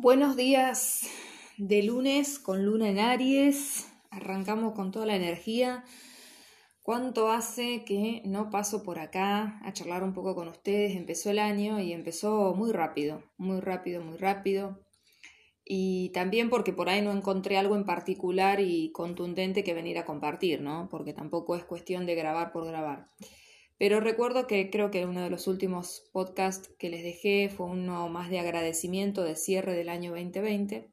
Buenos días de lunes con luna en Aries. Arrancamos con toda la energía. ¿Cuánto hace que no paso por acá a charlar un poco con ustedes? Empezó el año y empezó muy rápido, muy rápido, muy rápido. Y también porque por ahí no encontré algo en particular y contundente que venir a compartir, ¿no? Porque tampoco es cuestión de grabar por grabar. Pero recuerdo que creo que uno de los últimos podcasts que les dejé fue uno más de agradecimiento de cierre del año 2020.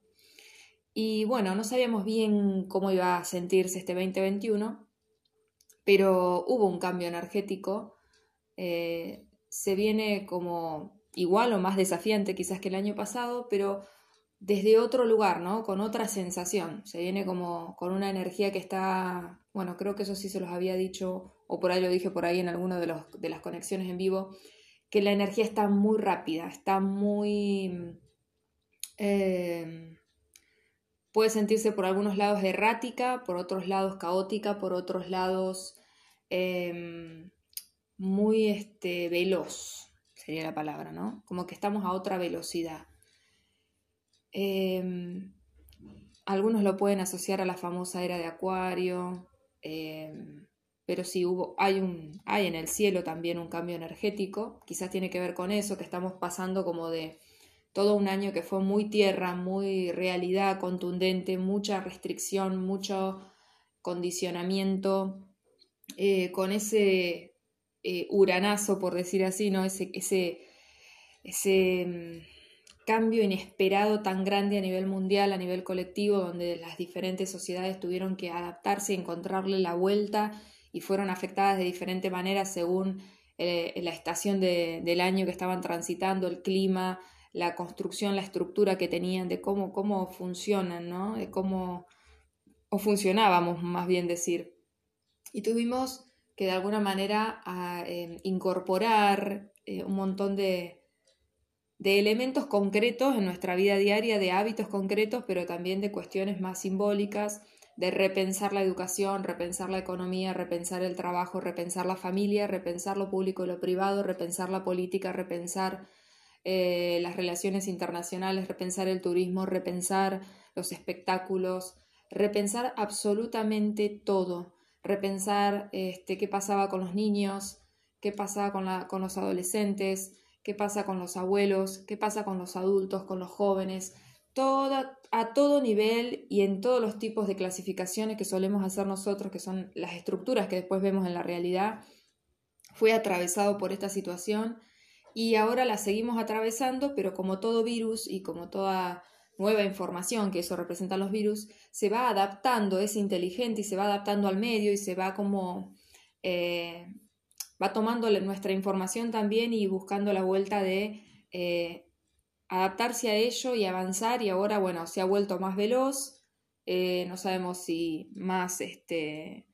Y bueno, no sabíamos bien cómo iba a sentirse este 2021, pero hubo un cambio energético. Eh, se viene como igual o más desafiante quizás que el año pasado, pero desde otro lugar, ¿no? Con otra sensación. Se viene como con una energía que está, bueno, creo que eso sí se los había dicho, o por ahí lo dije por ahí en alguna de, de las conexiones en vivo, que la energía está muy rápida, está muy... Eh, puede sentirse por algunos lados errática, por otros lados caótica, por otros lados em, muy este, veloz, sería la palabra, ¿no? Como que estamos a otra velocidad. Em, algunos lo pueden asociar a la famosa era de Acuario, em, pero sí hubo, hay, un, hay en el cielo también un cambio energético, quizás tiene que ver con eso, que estamos pasando como de todo un año que fue muy tierra, muy realidad contundente, mucha restricción, mucho condicionamiento, eh, con ese eh, uranazo, por decir así, ¿no? Ese, ese, ese mm, cambio inesperado tan grande a nivel mundial, a nivel colectivo, donde las diferentes sociedades tuvieron que adaptarse y encontrarle la vuelta y fueron afectadas de diferente manera según eh, la estación del año que estaban transitando, el clima, la construcción, la estructura que tenían, de cómo, cómo funcionan, ¿no? De cómo, o funcionábamos, más bien decir. Y tuvimos que de alguna manera eh, incorporar eh, un montón de, de elementos concretos en nuestra vida diaria, de hábitos concretos, pero también de cuestiones más simbólicas, de repensar la educación, repensar la economía, repensar el trabajo, repensar la familia, repensar lo público y lo privado, repensar la política, repensar eh, las relaciones internacionales, repensar el turismo, repensar los espectáculos, repensar absolutamente todo, repensar este, qué pasaba con los niños, qué pasaba con, la, con los adolescentes, qué pasa con los abuelos, qué pasa con los adultos, con los jóvenes, toda, a todo nivel y en todos los tipos de clasificaciones que solemos hacer nosotros, que son las estructuras que después vemos en la realidad, fue atravesado por esta situación y ahora la seguimos atravesando, pero como todo virus y como toda nueva información, que eso representan los virus, se va adaptando, es inteligente y se va adaptando al medio y se va como eh, va tomando nuestra información también y buscando la vuelta de eh, adaptarse a ello y avanzar y ahora, bueno, se ha vuelto más veloz, eh, no sabemos si más, este,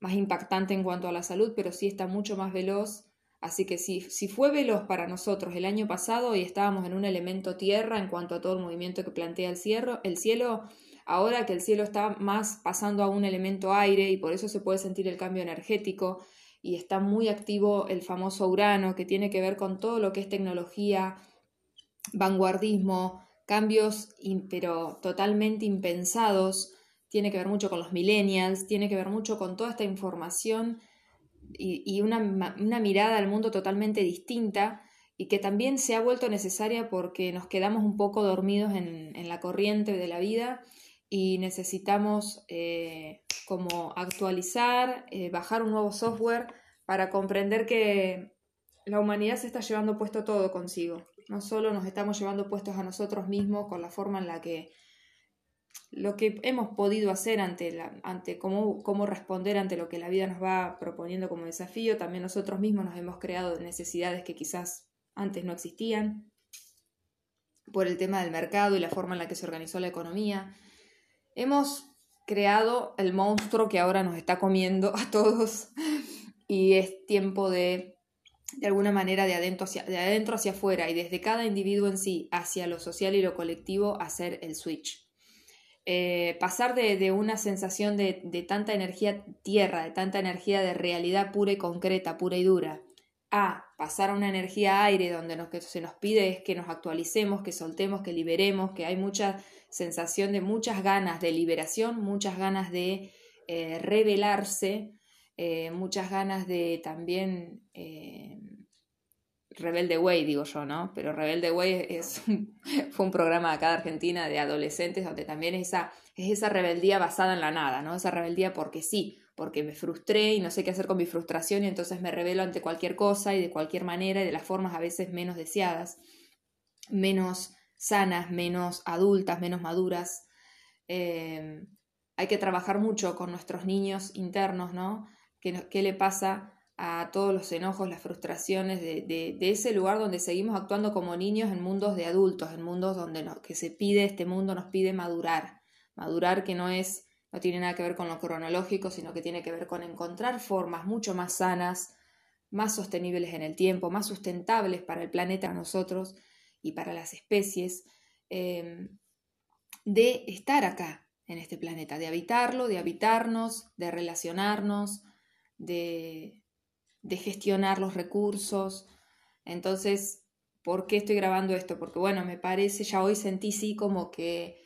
más impactante en cuanto a la salud, pero sí está mucho más veloz. Así que si, si fue veloz para nosotros el año pasado y estábamos en un elemento tierra en cuanto a todo el movimiento que plantea el, cielo, el cielo, ahora que el cielo está más pasando a un elemento aire y por eso se puede sentir el cambio energético, y está muy activo el famoso Urano, que tiene que ver con todo lo que es tecnología, vanguardismo, cambios, pero totalmente impensados, tiene que ver mucho con los millennials, tiene que ver mucho con toda esta información y, una, mirada al mundo totalmente distinta y que también se ha vuelto necesaria porque nos quedamos un poco dormidos en, la corriente de la vida y necesitamos eh, como actualizar, eh, bajar un nuevo software para comprender que la humanidad se está llevando puesto todo consigo. No solo nos estamos llevando puestos a nosotros mismos con la forma en la que lo que hemos podido hacer ante, la, ante cómo, cómo responder ante lo que la vida nos va proponiendo como desafío, también nosotros mismos nos hemos creado necesidades que quizás antes no existían por el tema del mercado y la forma en la que se organizó la economía. Hemos creado el monstruo que ahora nos está comiendo a todos y es tiempo de de alguna manera de adentro hacia, de adentro hacia afuera y desde cada individuo en sí hacia lo social y lo colectivo hacer el switch. Eh, pasar de, una sensación de, de, tanta energía tierra, de tanta energía de realidad pura y concreta, pura y dura, a pasar a una energía aire donde lo que se nos pide es que nos actualicemos, que soltemos, que liberemos, que hay mucha sensación de muchas ganas de liberación, muchas ganas de eh, revelarse, eh, muchas ganas de también eh, Rebelde Way, digo yo, ¿no? Pero Rebelde Way es fue un programa acá de Argentina de adolescentes donde también es esa, es esa rebeldía basada en la nada, ¿no? Esa rebeldía porque sí, porque me frustré y no sé qué hacer con mi frustración y entonces me revelo ante cualquier cosa y de cualquier manera y de las formas a veces menos deseadas, menos sanas, menos adultas, menos maduras. Eh, hay que trabajar mucho con nuestros niños internos, ¿no? ¿Qué, qué le pasa a todos los enojos, las frustraciones de, de, ese lugar donde seguimos actuando como niños en mundos de adultos, en mundos donde nos, que se pide, este mundo nos pide madurar, madurar que no es, no tiene nada que ver con lo cronológico, sino que tiene que ver con encontrar formas mucho más sanas, más sostenibles en el tiempo, más sustentables para el planeta, nosotros y para las especies, eh, de estar acá en este planeta, de habitarlo, de habitarnos, de relacionarnos, de, de gestionar los recursos. Entonces, ¿por qué estoy grabando esto? Porque bueno, me parece, ya hoy sentí sí como que,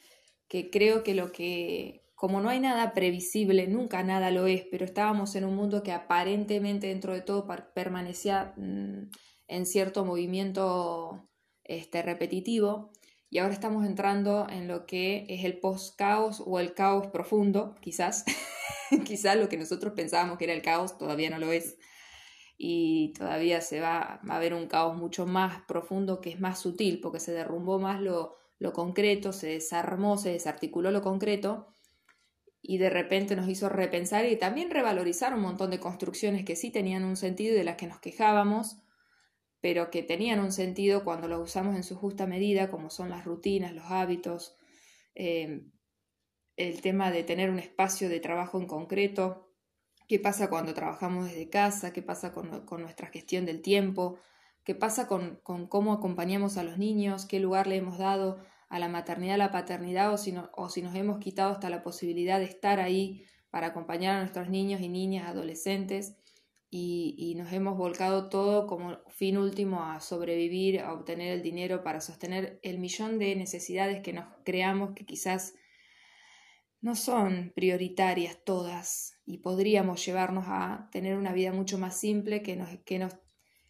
que creo que lo que, como no hay nada previsible, nunca nada lo es, pero estábamos en un mundo que aparentemente dentro de todo permanecía mm, en cierto movimiento este, repetitivo, y ahora estamos entrando en lo que es el post-caos o el caos profundo, quizás, quizás lo que nosotros pensábamos que era el caos todavía no lo es. Y todavía se va, a ver un caos mucho más profundo que es más sutil porque se derrumbó más lo, lo concreto, se desarmó, se desarticuló lo concreto y de repente nos hizo repensar y también revalorizar un montón de construcciones que sí tenían un sentido y de las que nos quejábamos, pero que tenían un sentido cuando lo usamos en su justa medida, como son las rutinas, los hábitos, eh, el tema de tener un espacio de trabajo en concreto, qué pasa cuando trabajamos desde casa, qué pasa con, nuestra gestión del tiempo, qué pasa con, cómo acompañamos a los niños, qué lugar le hemos dado a la maternidad, a la paternidad, o si, o si nos hemos quitado hasta la posibilidad de estar ahí para acompañar a nuestros niños y niñas, adolescentes, y, nos hemos volcado todo como fin último a sobrevivir, a obtener el dinero para sostener el millón de necesidades que nos creamos que quizás no son prioritarias todas y podríamos llevarnos a tener una vida mucho más simple que nos, que nos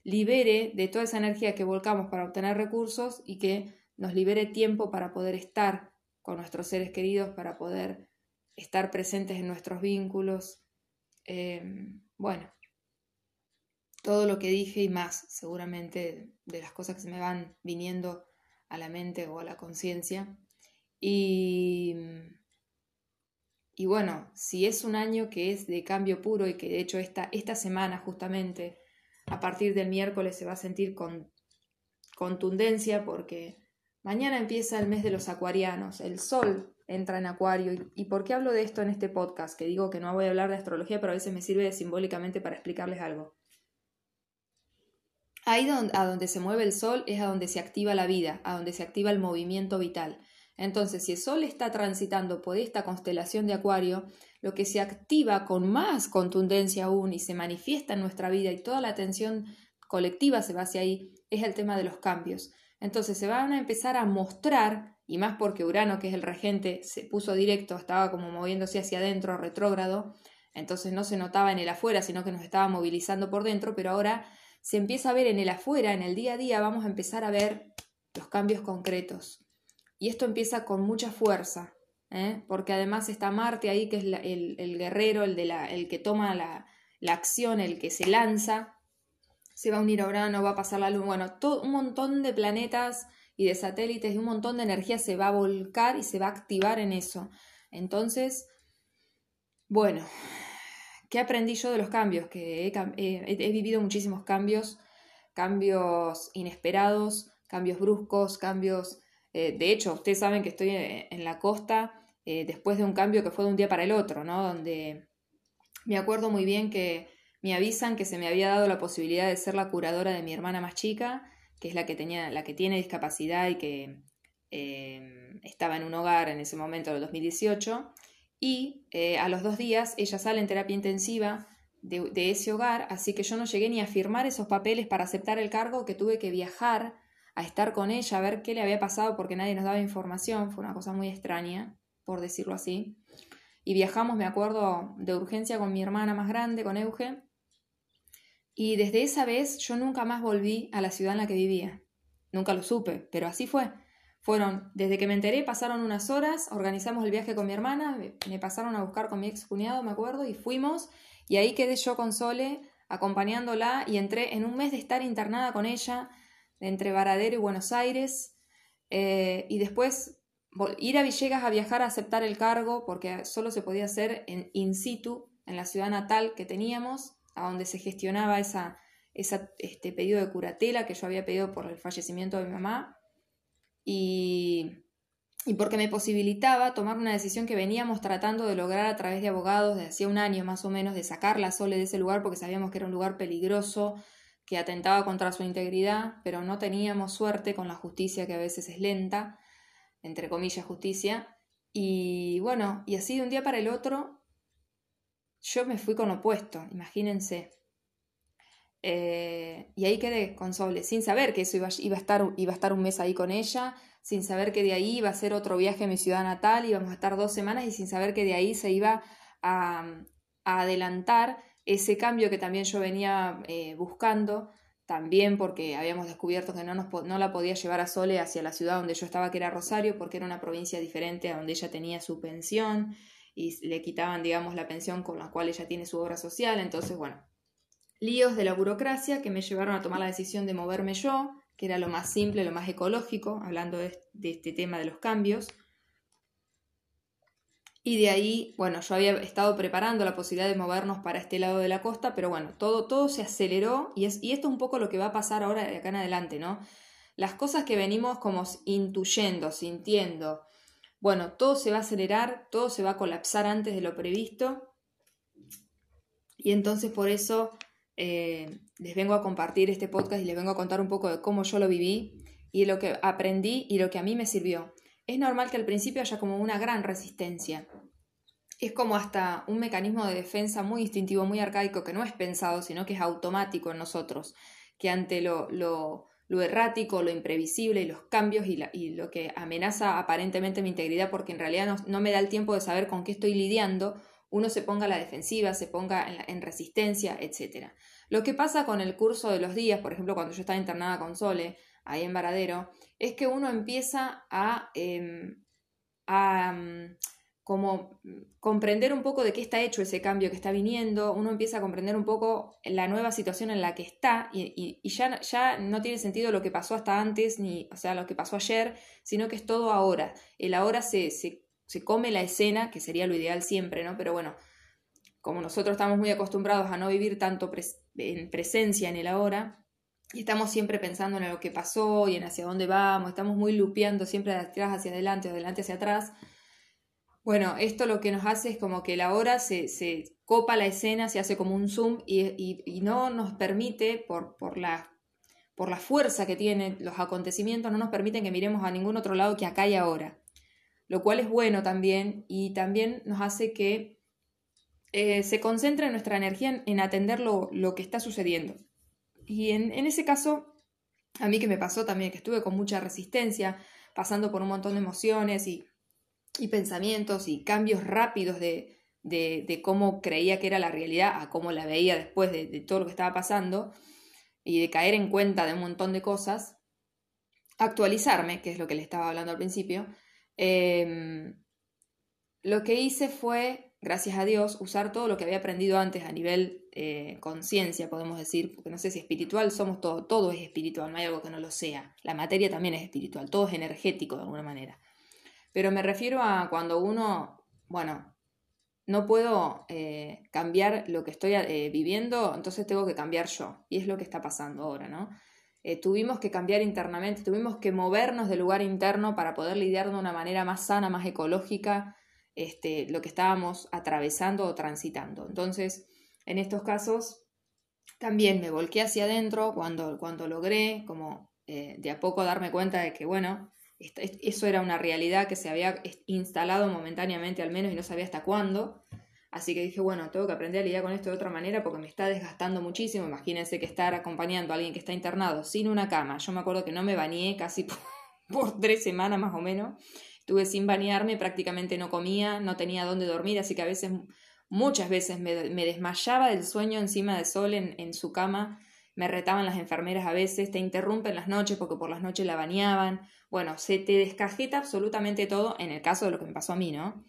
libere de toda esa energía que volcamos para obtener recursos y que nos libere tiempo para poder estar con nuestros seres queridos, para poder estar presentes en nuestros vínculos. Em, bueno, todo lo que dije y más, seguramente de las cosas que se me van viniendo a la mente o a la conciencia. Y y bueno, si es un año que es de cambio puro y que de hecho esta, esta semana justamente, a partir del miércoles se va a sentir con contundencia porque mañana empieza el mes de los acuarianos, el sol entra en acuario. ¿Y, por qué hablo de esto en este podcast? Que digo que no voy a hablar de astrología, pero a veces me sirve simbólicamente para explicarles algo. Ahí donde, a donde se mueve el sol es a donde se activa la vida, a donde se activa el movimiento vital. Entonces, si el Sol está transitando por esta constelación de Acuario, lo que se activa con más contundencia aún y se manifiesta en nuestra vida y toda la atención colectiva se va hacia ahí, es el tema de los cambios. Entonces se van a empezar a mostrar, y más porque Urano, que es el regente, se puso directo, estaba como moviéndose hacia adentro, retrógrado, entonces no se notaba en el afuera, sino que nos estaba movilizando por dentro, pero ahora se empieza a ver en el afuera, en el día a día, vamos a empezar a ver los cambios concretos. Y esto empieza con mucha fuerza, ¿eh? porque además está Marte ahí, que es el, guerrero, el, de la, el que toma la, acción, el que se lanza, se va a unir a Urano, va a pasar la luz, bueno, todo, un montón de planetas y de satélites y un montón de energía se va a volcar y se va a activar en eso. Entonces, bueno, ¿qué aprendí yo de los cambios? Que he vivido muchísimos cambios, cambios inesperados, cambios bruscos, cambios eh, de hecho, ustedes saben que estoy eh, en la costa eh, después de un cambio que fue de un día para el otro, ¿no? Donde me acuerdo muy bien que me avisan que se me había dado la posibilidad de ser la curadora de mi hermana más chica, que es la que, tenía, la que tiene discapacidad y que estaba en un hogar en ese momento del 2018. Y a los dos días ella sale en terapia intensiva de, ese hogar, así que yo no llegué ni a firmar esos papeles para aceptar el cargo, que tuve que viajar a estar con ella, a ver qué le había pasado porque nadie nos daba información, fue una cosa muy extraña, por decirlo así. Y viajamos, me acuerdo, de urgencia con mi hermana más grande, con Euge, y desde esa vez yo nunca más volví a la ciudad en la que vivía. Nunca lo supe, pero así fue. Fueron, desde que me enteré, pasaron unas horas, organizamos el viaje con mi hermana, me pasaron a buscar con mi ex cuñado, me acuerdo, y fuimos, y ahí quedé yo con Sole, acompañándola, y entré en un mes de estar internada con ella, entre Varadero y Buenos Aires, eh, y después ir a Villegas a viajar a aceptar el cargo, porque solo se podía hacer en in situ, en la ciudad natal que teníamos, a donde se gestionaba esa, esa este pedido de curatela que yo había pedido por el fallecimiento de mi mamá y, porque me posibilitaba tomar una decisión que veníamos tratando de lograr a través de abogados de hacía un año más o menos, de sacar la Sole de ese lugar porque sabíamos que era un lugar peligroso, que atentaba contra su integridad, pero no teníamos suerte con la justicia que a veces es lenta, entre comillas justicia. Y bueno, y así de un día para el otro, yo me fui con opuesto, imagínense. Eh, y ahí quedé con Sole, sin saber que eso iba, a estar, iba a estar un mes ahí con ella, sin saber que de ahí iba a ser otro viaje a mi ciudad natal, íbamos a estar dos semanas y sin saber que de ahí se iba a, adelantar ese cambio que también yo venía eh, buscando, también porque habíamos descubierto que no, nos, no la podía llevar a Sole hacia la ciudad donde yo estaba, que era Rosario, porque era una provincia diferente a donde ella tenía su pensión y le quitaban, digamos, la pensión con la cual ella tiene su obra social. Entonces, bueno, líos de la burocracia que me llevaron a tomar la decisión de moverme yo, que era lo más simple, lo más ecológico, hablando de, este tema de los cambios. Y de ahí, bueno, yo había estado preparando la posibilidad de movernos para este lado de la costa, pero bueno, todo, todo se aceleró y, es, y esto es un poco lo que va a pasar ahora de acá en adelante, ¿no? Las cosas que venimos como intuyendo, sintiendo, bueno, todo se va a acelerar, todo se va a colapsar antes de lo previsto. Y entonces por eso eh, les vengo a compartir este podcast y les vengo a contar un poco de cómo yo lo viví y lo que aprendí y lo que a mí me sirvió. Es normal que al principio haya como una gran resistencia. Es como hasta un mecanismo de defensa muy instintivo, muy arcaico, que no es pensado, sino que es automático en nosotros, que ante lo, lo, errático, lo imprevisible y los cambios y, lo que amenaza aparentemente mi integridad, porque en realidad no, me da el tiempo de saber con qué estoy lidiando, uno se ponga a la defensiva, se ponga en, resistencia, etc. Lo que pasa con el curso de los días, por ejemplo, cuando yo estaba internada con Sole, ahí en Varadero, es que uno empieza a, em, a mm, como comprender un poco de qué está hecho ese cambio que está viniendo, uno empieza a comprender un poco la nueva situación en la que está y, ya, ya, no tiene sentido lo que pasó hasta antes, ni, o sea, lo que pasó ayer, sino que es todo ahora. El ahora se, se se come la escena, que sería lo ideal siempre, ¿no? Pero bueno, como nosotros estamos muy acostumbrados a no vivir tanto en presencia en el ahora, y estamos siempre pensando en lo que pasó y en hacia dónde vamos, estamos muy lupeando siempre de atrás hacia adelante, de adelante hacia atrás. Bueno, esto lo que nos hace es como que la hora se, se copa la escena, se hace como un zoom y, y, no nos permite, por, por, la, por la fuerza que tienen los acontecimientos, no nos permiten que miremos a ningún otro lado que acá y ahora lo cual es bueno también y también nos hace que eh, se concentre nuestra energía en, atender lo, que está sucediendo. Y en, ese caso, a mí que me pasó también, que estuve con mucha resistencia, pasando por un montón de emociones y, pensamientos y cambios rápidos de, de, cómo creía que era la realidad a cómo la veía después de, de todo lo que estaba pasando y de caer en cuenta de un montón de cosas, actualizarme, que es lo que le estaba hablando al principio, Em, lo que hice fue, gracias a Dios, usar todo lo que había aprendido antes a nivel eh, conciencia, podemos decir, porque no sé si espiritual somos todo, todo es espiritual, no hay algo que no lo sea. La materia también es espiritual, todo es energético de alguna manera. Pero me refiero a cuando uno, bueno, no puedo eh, cambiar lo que estoy eh, viviendo, entonces tengo que cambiar yo. Y es lo que está pasando ahora, ¿no? Eh, tuvimos que cambiar internamente, tuvimos que movernos del lugar interno para poder lidiar de una manera más sana, más ecológica, este, lo que estábamos atravesando o transitando. Entonces, en estos casos, también me volqué hacia adentro cuando, cuando logré como eh, de a poco darme cuenta de que, bueno, eso era una realidad que se había instalado momentáneamente al menos y no sabía hasta cuándo, Así que dije, bueno, tengo que aprender a lidiar con esto de otra manera porque me está desgastando muchísimo. Imagínense que estar acompañando a alguien que está internado sin una cama. Yo me acuerdo que no me bañé casi por, tres semanas más o menos. Estuve sin bañarme, prácticamente no comía, no tenía dónde dormir, así que a veces, muchas veces me, desmayaba del sueño encima de sol en, en su cama me retaban las enfermeras a veces, te interrumpen las noches porque por las noches la bañaban. Bueno, se te descajeta absolutamente todo en el caso de lo que me pasó a mí, ¿no?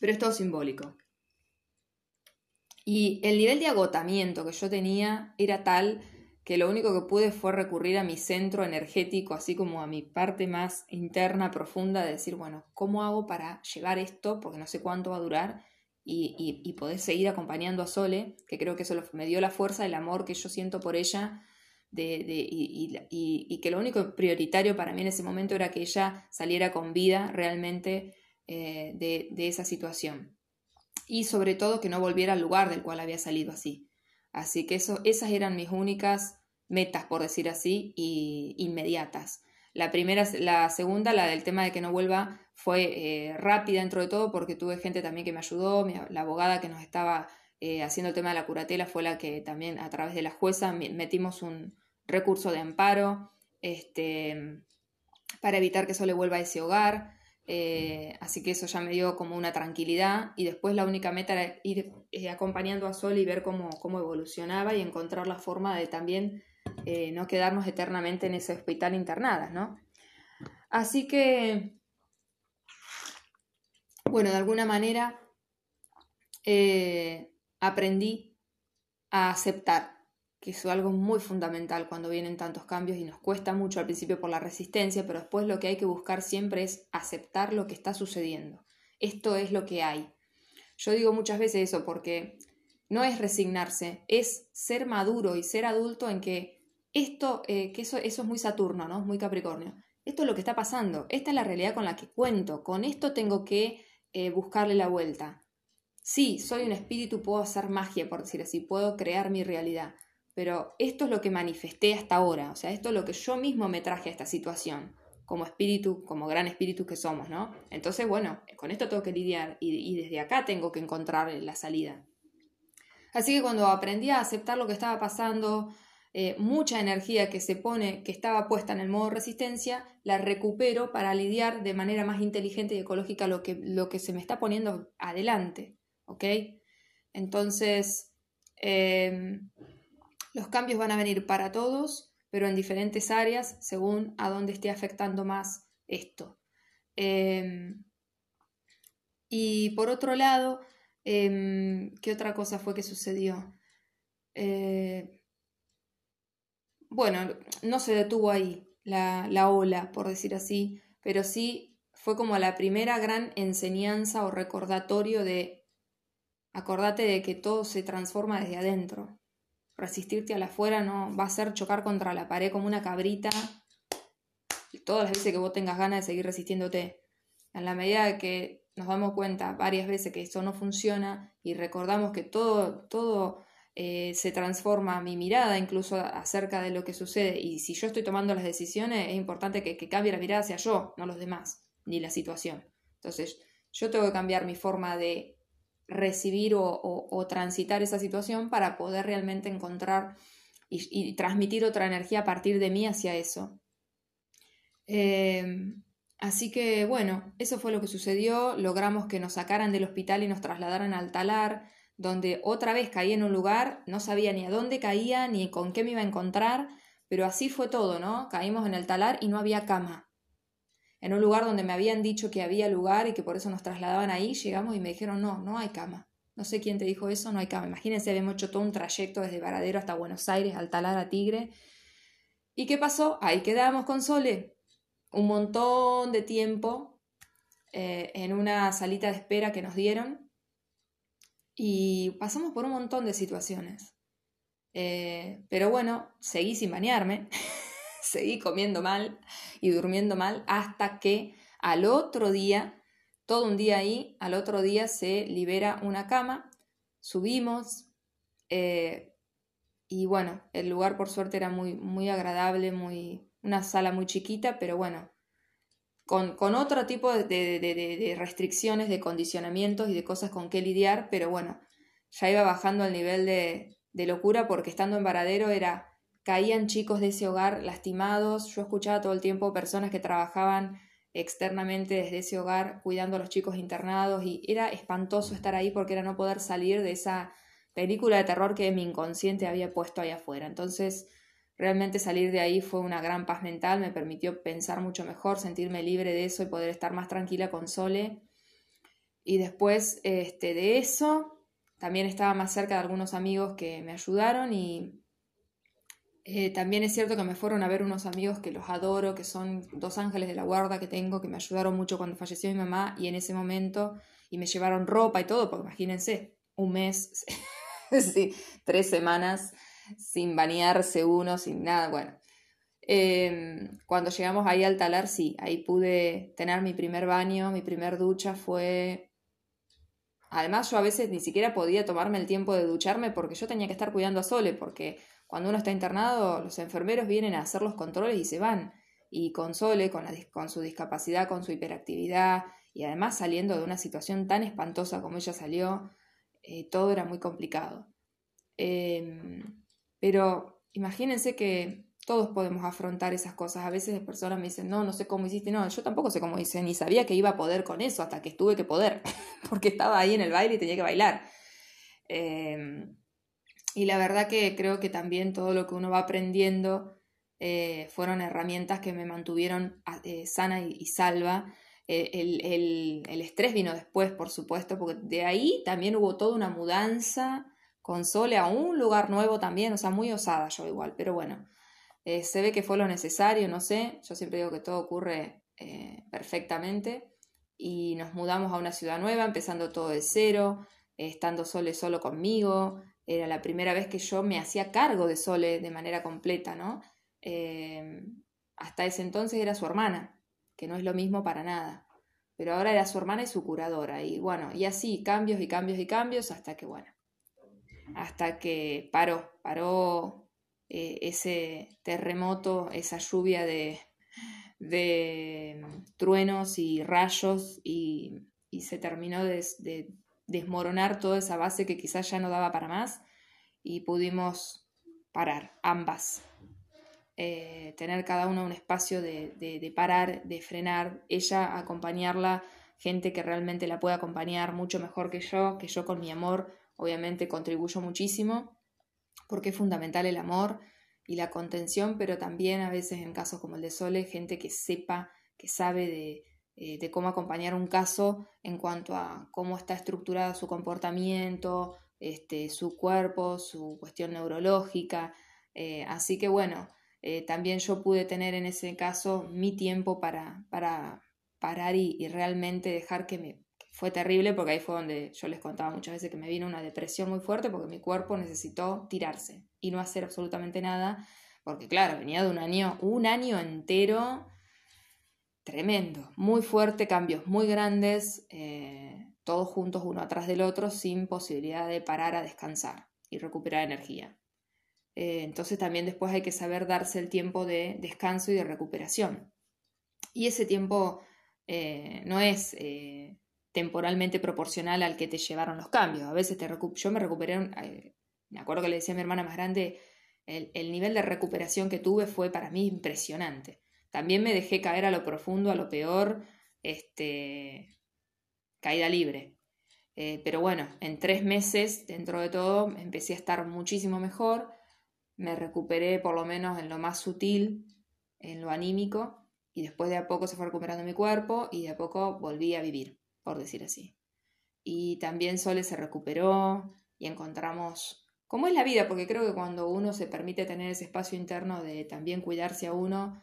Pero es todo simbólico. Y el nivel de agotamiento que yo tenía era tal que lo único que pude fue recurrir a mi centro energético, así como a mi parte más interna, profunda, de decir, bueno, ¿cómo hago para llevar esto? Porque no sé cuánto va a durar y, y, poder seguir acompañando a Sole, que creo que eso me dio la fuerza, el amor que yo siento por ella, de, de, y, y, que lo único prioritario para mí en ese momento era que ella saliera con vida realmente eh, de, de, esa situación. Y sobre todo que no volviera al lugar del cual había salido así. Así que eso, esas eran mis únicas metas, por decir así, y inmediatas. La primera, la segunda, la del tema de que no vuelva, fue eh, rápida dentro de todo porque tuve gente también que me ayudó, la abogada que nos estaba eh, haciendo el tema de la curatela fue la que también a través de la jueza metimos un recurso de amparo este, para evitar que eso le vuelva a ese hogar. Eh, así que eso ya me dio como una tranquilidad y después la única meta era ir acompañando a Sol y ver cómo, cómo evolucionaba y encontrar la forma de también eh, no quedarnos eternamente en ese hospital internadas, ¿no? Así que, bueno, de alguna manera eh, aprendí a aceptar, que es algo muy fundamental cuando vienen tantos cambios y nos cuesta mucho al principio por la resistencia, pero después lo que hay que buscar siempre es aceptar lo que está sucediendo. Esto es lo que hay. Yo digo muchas veces eso porque no es resignarse, es ser maduro y ser adulto en que esto, eh, que eso, eso es muy Saturno, ¿no? Es muy Capricornio. Esto es lo que está pasando, esta es la realidad con la que cuento, con esto tengo que eh, buscarle la vuelta. Sí, soy un espíritu, puedo hacer magia, por decir así, puedo crear mi realidad, pero esto es lo que manifesté hasta ahora, o sea, esto es lo que yo mismo me traje a esta situación, como espíritu, como gran espíritu que somos, ¿no? Entonces, bueno, con esto tengo que lidiar y, y desde acá tengo que encontrar la salida. Así que cuando aprendí a aceptar lo que estaba pasando, eh, mucha energía que se pone, que estaba puesta en el modo resistencia, la recupero para lidiar de manera más inteligente y ecológica lo que, lo que se me está poniendo adelante. ¿Ok? Entonces, em, los cambios van a venir para todos, pero en diferentes áreas según a dónde esté afectando más esto. Em, y por otro lado, em, ¿qué otra cosa fue que sucedió? Eh, bueno, no se detuvo ahí la, la ola, por decir así, pero sí fue como la primera gran enseñanza o recordatorio de acordate de que todo se transforma desde adentro. Resistirte a la afuera no va a ser chocar contra la pared como una cabrita todas las veces que vos tengas ganas de seguir resistiéndote. En la medida que nos damos cuenta varias veces que esto no funciona y recordamos que todo, todo eh, se transforma mi mirada incluso acerca de lo que sucede y si yo estoy tomando las decisiones es importante que, cambie la mirada hacia yo, no los demás, ni la situación. Entonces yo tengo que cambiar mi forma de recibir o, transitar esa situación para poder realmente encontrar y, transmitir otra energía a partir de mí hacia eso. Em, así que bueno, eso fue lo que sucedió, logramos que nos sacaran del hospital y nos trasladaran al talar, donde otra vez caí en un lugar, no sabía ni a dónde caía, ni con qué me iba a encontrar, pero así fue todo, ¿no? Caímos en el talar y no había cama. En un lugar donde me habían dicho que había lugar y que por eso nos trasladaban ahí, llegamos y me dijeron, no, no hay cama. No sé quién te dijo eso, no hay cama. Imagínense, habíamos hecho todo un trayecto desde Varadero hasta Buenos Aires, al talar a Tigre. ¿Y qué pasó? Ahí quedábamos con Sole. Un montón de tiempo eh, en una salita de espera que nos dieron y pasamos por un montón de situaciones. Eh, pero bueno, seguí sin bañarme, seguí comiendo mal y durmiendo mal hasta que al otro día, todo un día ahí, al otro día se libera una cama, subimos eh, y bueno, el lugar por suerte era muy, muy agradable, muy, una sala muy chiquita, pero bueno, con, otro tipo de, restricciones, de condicionamientos y de cosas con que lidiar, pero bueno, ya iba bajando el nivel de, locura porque estando en Varadero era, caían chicos de ese hogar lastimados, yo escuchaba todo el tiempo personas que trabajaban externamente desde ese hogar cuidando a los chicos internados y era espantoso estar ahí porque era no poder salir de esa película de terror que mi inconsciente había puesto ahí afuera. Entonces, realmente salir de ahí fue una gran paz mental, me permitió pensar mucho mejor, sentirme libre de eso y poder estar más tranquila con Sole. Y después este, de eso, también estaba más cerca de algunos amigos que me ayudaron y eh, también es cierto que me fueron a ver unos amigos que los adoro, que son dos ángeles de la guarda que tengo, que me ayudaron mucho cuando falleció mi mamá y en ese momento, y me llevaron ropa y todo, porque imagínense, un mes, sí, tres semanas sin bañarse uno, sin nada, bueno. Em, cuando llegamos ahí al talar, sí, ahí pude tener mi primer baño, mi primer ducha fue... Además yo a veces ni siquiera podía tomarme el tiempo de ducharme porque yo tenía que estar cuidando a Sole, porque cuando uno está internado los enfermeros vienen a hacer los controles y se van. Y con la, con su discapacidad, con su hiperactividad y además saliendo de una situación tan espantosa como ella salió, eh, todo era muy complicado. Em, pero imagínense que todos podemos afrontar esas cosas. A veces personas me dicen, no, no sé cómo hiciste. No, yo tampoco sé cómo hice, ni sabía que iba a poder con eso hasta que estuve que poder, porque estaba ahí en el baile y tenía que bailar. Em, y la verdad que creo que también todo lo que uno va aprendiendo eh, fueron herramientas que me mantuvieron eh, sana y, salva. Eh, el, el, estrés vino después, por supuesto, porque de ahí también hubo toda una mudanza con Sole a un lugar nuevo también, o sea, muy osada yo igual, pero bueno, se ve que fue lo necesario, no sé, yo siempre digo que todo ocurre perfectamente y nos mudamos a una ciudad nueva, empezando todo de cero, estando Sole solo conmigo, era la primera vez que yo me hacía cargo de Sole de manera completa, ¿no? Eh, hasta ese entonces era su hermana, que no es lo mismo para nada, pero ahora era su hermana y su curadora, y bueno, y así, cambios y cambios y cambios, hasta que bueno, hasta que paró, paró eh, ese terremoto, esa lluvia de, de truenos y rayos y, se terminó de, desmoronar toda esa base que quizás ya no daba para más y pudimos parar ambas. Eh, tener cada uno un espacio de, de, parar, de frenar, ella acompañarla, gente que realmente la pueda acompañar mucho mejor que yo, que yo con mi amor obviamente contribuyo muchísimo, porque es fundamental el amor y la contención, pero también a veces en casos como el de Sole, gente que sepa, que sabe de, eh, cómo acompañar un caso en cuanto a cómo está estructurado su comportamiento, este, su cuerpo, su cuestión neurológica. Eh, así que bueno, eh, también yo pude tener en ese caso mi tiempo para, para parar y realmente dejar que me, fue terrible porque ahí fue donde yo les contaba muchas veces que me vino una depresión muy fuerte porque mi cuerpo necesitó tirarse y no hacer absolutamente nada, porque claro, venía de un año, un año entero tremendo, muy fuerte, cambios muy grandes, eh, todos juntos uno atrás del otro, sin posibilidad de parar a descansar y recuperar energía. Eh, entonces también después hay que saber darse el tiempo de descanso y de recuperación. Y ese tiempo eh, no es temporalmente proporcional al que te llevaron los cambios. A veces te yo me recuperé, me acuerdo que le decía a mi hermana más grande, el, nivel de recuperación que tuve fue para mí impresionante. También me dejé caer a lo profundo, a lo peor, este, caída libre. Eh, pero bueno, en tres meses, dentro de todo, empecé a estar muchísimo mejor. Me recuperé por lo menos en lo más sutil, en lo anímico, y después de a poco se fue recuperando mi cuerpo y de a poco volví a vivir por decir así. Y también Sole se recuperó y encontramos cómo es la vida, porque creo que cuando uno se permite tener ese espacio interno de también cuidarse a uno,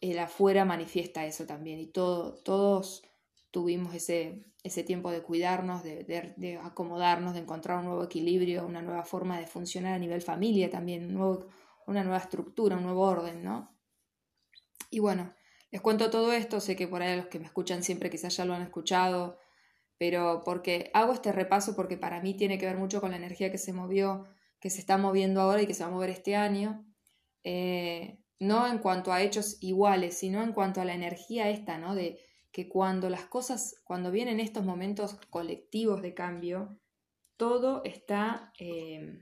el afuera manifiesta eso también. Y todo, todos tuvimos ese, ese tiempo de cuidarnos, de, de, acomodarnos, de encontrar un nuevo equilibrio, una nueva forma de funcionar a nivel familia también, una nueva estructura, un nuevo orden, ¿no? Y bueno, les cuento todo esto, sé que por ahí los que me escuchan siempre quizás ya lo han escuchado, pero porque hago este repaso porque para mí tiene que ver mucho con la energía que se movió, que se está moviendo ahora y que se va a mover este año. Eh, no en cuanto a hechos iguales, sino en cuanto a la energía esta, ¿no? De que cuando las cosas, cuando vienen estos momentos colectivos de cambio, todo está eh,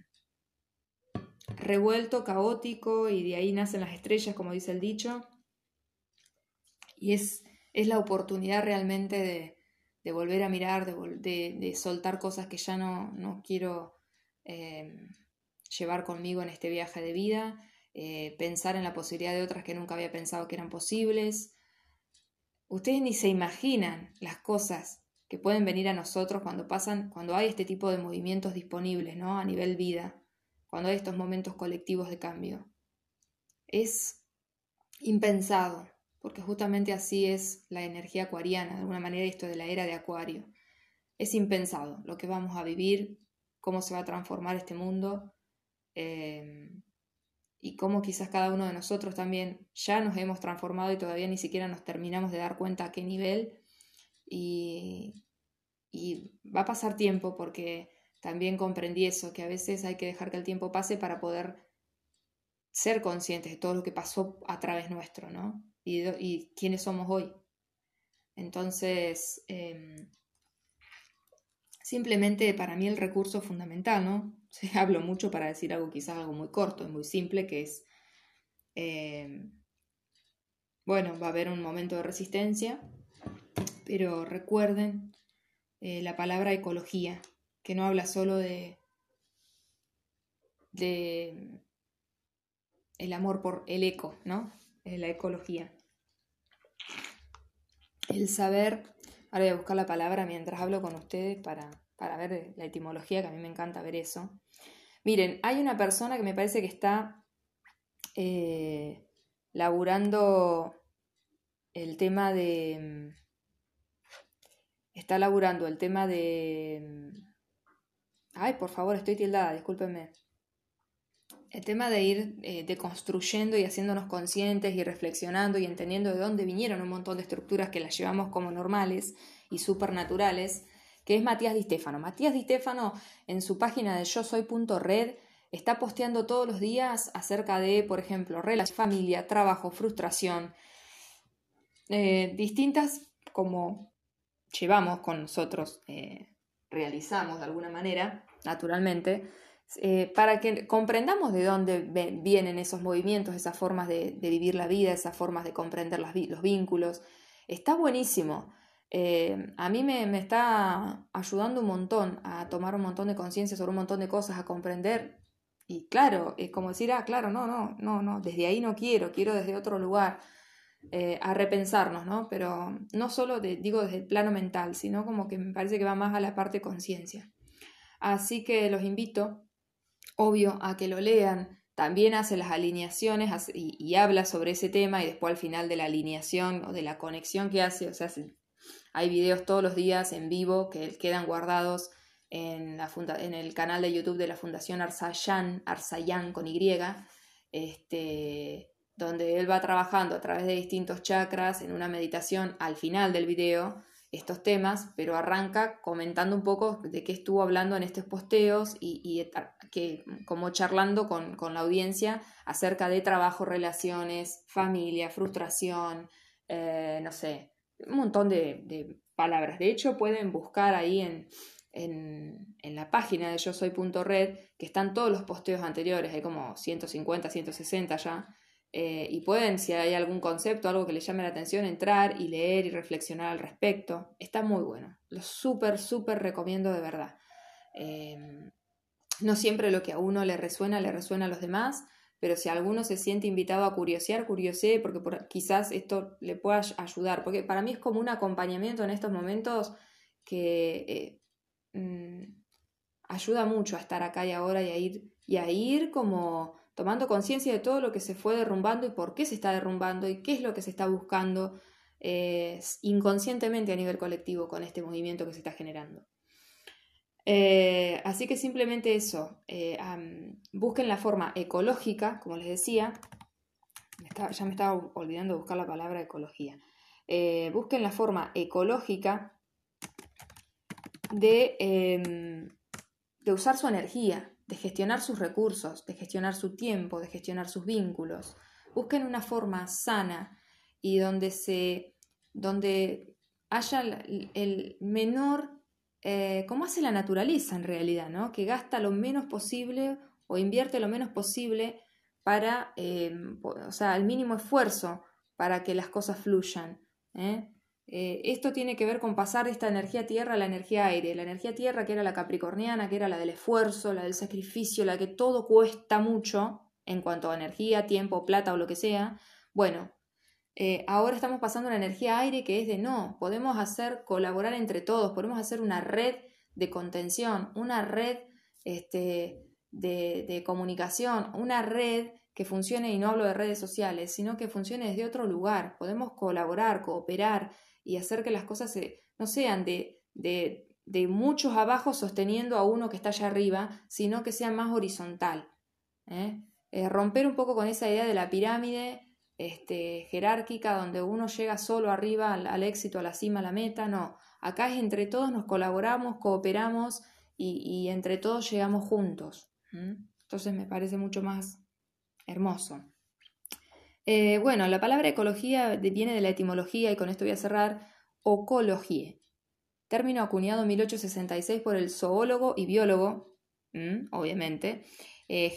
revuelto, caótico, y de ahí nacen las estrellas, como dice el dicho. Y es, es la oportunidad realmente de, de volver a mirar, de, de, soltar cosas que ya no, no quiero eh, llevar conmigo en este viaje de vida, eh, pensar en la posibilidad de otras que nunca había pensado que eran posibles. Ustedes ni se imaginan las cosas que pueden venir a nosotros cuando pasan, cuando hay este tipo de movimientos disponibles, ¿no? A nivel vida, cuando hay estos momentos colectivos de cambio. Es impensado, porque justamente así es la energía acuariana, de alguna manera esto de la era de Acuario. Es impensado lo que vamos a vivir, cómo se va a transformar este mundo eh, y cómo quizás cada uno de nosotros también ya nos hemos transformado y todavía ni siquiera nos terminamos de dar cuenta a qué nivel y, va a pasar tiempo porque también comprendí eso, que a veces hay que dejar que el tiempo pase para poder ser conscientes de todo lo que pasó a través nuestro, ¿no? Y, quiénes somos hoy. Entonces, em, simplemente para mí el recurso fundamental, ¿no? hablo mucho para decir algo quizás algo muy corto y muy simple, que es, em, bueno, va a haber un momento de resistencia, pero recuerden eh, la palabra ecología, que no habla solo de, de el amor por el eco, ¿no? Eh, la ecología. El saber, ahora voy a buscar la palabra mientras hablo con ustedes para, para ver la etimología, que a mí me encanta ver eso. Miren, hay una persona que me parece que está eh, laburando el tema de está laburando el tema de... Mm, ay, por favor, estoy tildada, discúlpenme. El tema de ir eh, deconstruyendo y haciéndonos conscientes y reflexionando y entendiendo de dónde vinieron un montón de estructuras que las llevamos como normales y supernaturales, que es Matías Di Stefano. Matías Di Stefano en su página de yo soy.red está posteando todos los días acerca de, por ejemplo, relación, familia, trabajo, frustración, eh, distintas como llevamos con nosotros, eh, realizamos de alguna manera, naturalmente, eh, para que comprendamos de dónde vienen esos movimientos, esas formas de, vivir la vida, esas formas de comprender los vínculos. Está buenísimo. Eh, a mí me, me, está ayudando un montón a tomar un montón de conciencia sobre un montón de cosas, a comprender. Y claro, es como decir, ah, claro, no, no, no, no, desde ahí no quiero, quiero desde otro lugar. Eh, a repensarnos, ¿no? Pero no solo digo desde el plano mental, sino como que me parece que va más a la parte conciencia. Así que los invito, obvio, a que lo lean. También hace las alineaciones y, habla sobre ese tema y después al final de la alineación o de la conexión que hace, o sea, hay videos todos los días en vivo que quedan guardados en, la en el canal de YouTube de la Fundación Arsayan, Arsayan con Y, este, donde él va trabajando a través de distintos chakras en una meditación al final del video estos temas, pero arranca comentando un poco de qué estuvo hablando en estos posteos y, que, como charlando con, la audiencia acerca de trabajo, relaciones, familia, frustración, eh, no sé, un montón de, palabras. De hecho, pueden buscar ahí en, en, en, la página de yo soy.red que están todos los posteos anteriores, hay como 150, 160 ya, eh, y pueden, si hay algún concepto, algo que les llame la atención, entrar y leer y reflexionar al respecto. Está muy bueno. Lo súper, súper recomiendo de verdad. Em, no siempre lo que a uno le resuena, le resuena a los demás, pero si alguno se siente invitado a curiosear, curiosee, porque quizás esto le pueda ayudar. Porque para mí es como un acompañamiento en estos momentos que eh, mm, ayuda mucho a estar acá y ahora y a ir, y a ir como tomando conciencia de todo lo que se fue derrumbando y por qué se está derrumbando y qué es lo que se está buscando eh, inconscientemente a nivel colectivo con este movimiento que se está generando. Eh, así que simplemente eso, eh, busquen la forma ecológica, como les decía, ya me estaba olvidando de buscar la palabra ecología, busquen la forma ecológica de, em, de usar su energía, de gestionar sus recursos, de gestionar su tiempo, de gestionar sus vínculos, busquen una forma sana y donde se donde haya el menor eh, como hace la naturaleza en realidad, ¿no? que gasta lo menos posible o invierte lo menos posible para, eh, o sea, el mínimo esfuerzo para que las cosas fluyan. ¿eh? esto tiene que ver con pasar esta energía tierra a la energía aire. La energía tierra, que era la capricorniana, que era la del esfuerzo, la del sacrificio, la que todo cuesta mucho en cuanto a energía, tiempo, plata o lo que sea. Bueno, eh, ahora estamos pasando una energía aire que es de no, podemos hacer colaborar entre todos, podemos hacer una red de contención, una red este, de, comunicación, una red que funcione, y no hablo de redes sociales, sino que funcione desde otro lugar. Podemos colaborar, cooperar y hacer que las cosas no sean de, de, muchos abajo sosteniendo a uno que está allá arriba, sino que sea más horizontal. ¿eh? Eh, romper un poco con esa idea de la pirámide este, jerárquica donde uno llega solo arriba al, éxito, a la cima, a la meta, no. Acá es entre todos nos colaboramos, cooperamos y, entre todos llegamos juntos. Entonces me parece mucho más hermoso. Eh, bueno, la palabra ecología viene de la etimología y con esto voy a cerrar, ocología, término acuñado en 1866 por el zoólogo y biólogo, obviamente, eh,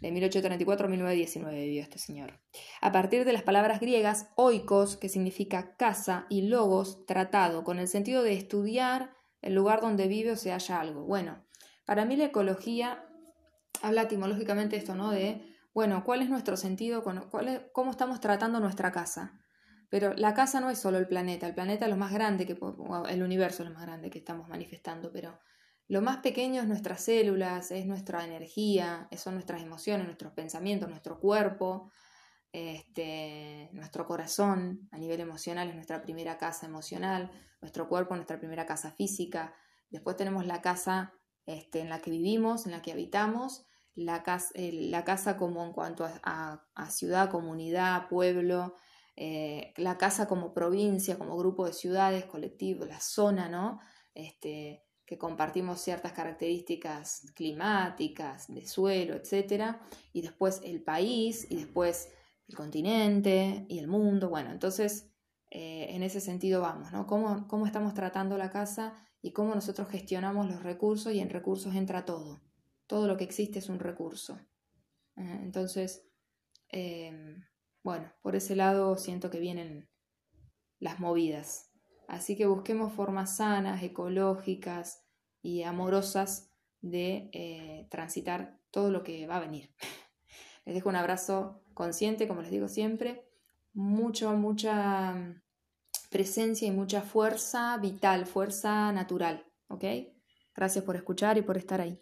de 1834 a 1919 vivió este señor. A partir de las palabras griegas oikos, que significa casa, y logos, tratado, con el sentido de estudiar el lugar donde vive o se halla algo. Bueno, para mí la ecología habla etimológicamente esto, ¿no? De, bueno, ¿cuál es nuestro sentido? ¿Cómo estamos tratando nuestra casa? Pero la casa no es solo el planeta, el planeta es lo más grande que el universo es lo más grande que estamos manifestando, pero lo más pequeño es nuestras células, es nuestra energía, son nuestras emociones, nuestros pensamientos, nuestro cuerpo, este, nuestro corazón a nivel emocional es nuestra primera casa emocional, nuestro cuerpo nuestra primera casa física, después tenemos la casa este, en la que vivimos, en la que habitamos, la casa, la casa como en cuanto a, ciudad, comunidad, pueblo, eh, la casa como provincia, como grupo de ciudades, colectivo, la zona, ¿no? Este, que compartimos ciertas características climáticas, de suelo, etc. Y después el país, y después el continente y el mundo. Bueno, entonces eh, en ese sentido vamos, ¿no? ¿Cómo, ¿Cómo, estamos tratando la casa y cómo nosotros gestionamos los recursos y en recursos entra todo. Todo lo que existe es un recurso. ¿eh? entonces, em, bueno, por ese lado siento que vienen las movidas. Así que busquemos formas sanas, ecológicas y amorosas de eh, transitar todo lo que va a venir. Les dejo un abrazo consciente, como les digo siempre, mucho, mucha mm, presencia y mucha fuerza vital, fuerza natural, ¿ok? Gracias por escuchar y por estar ahí.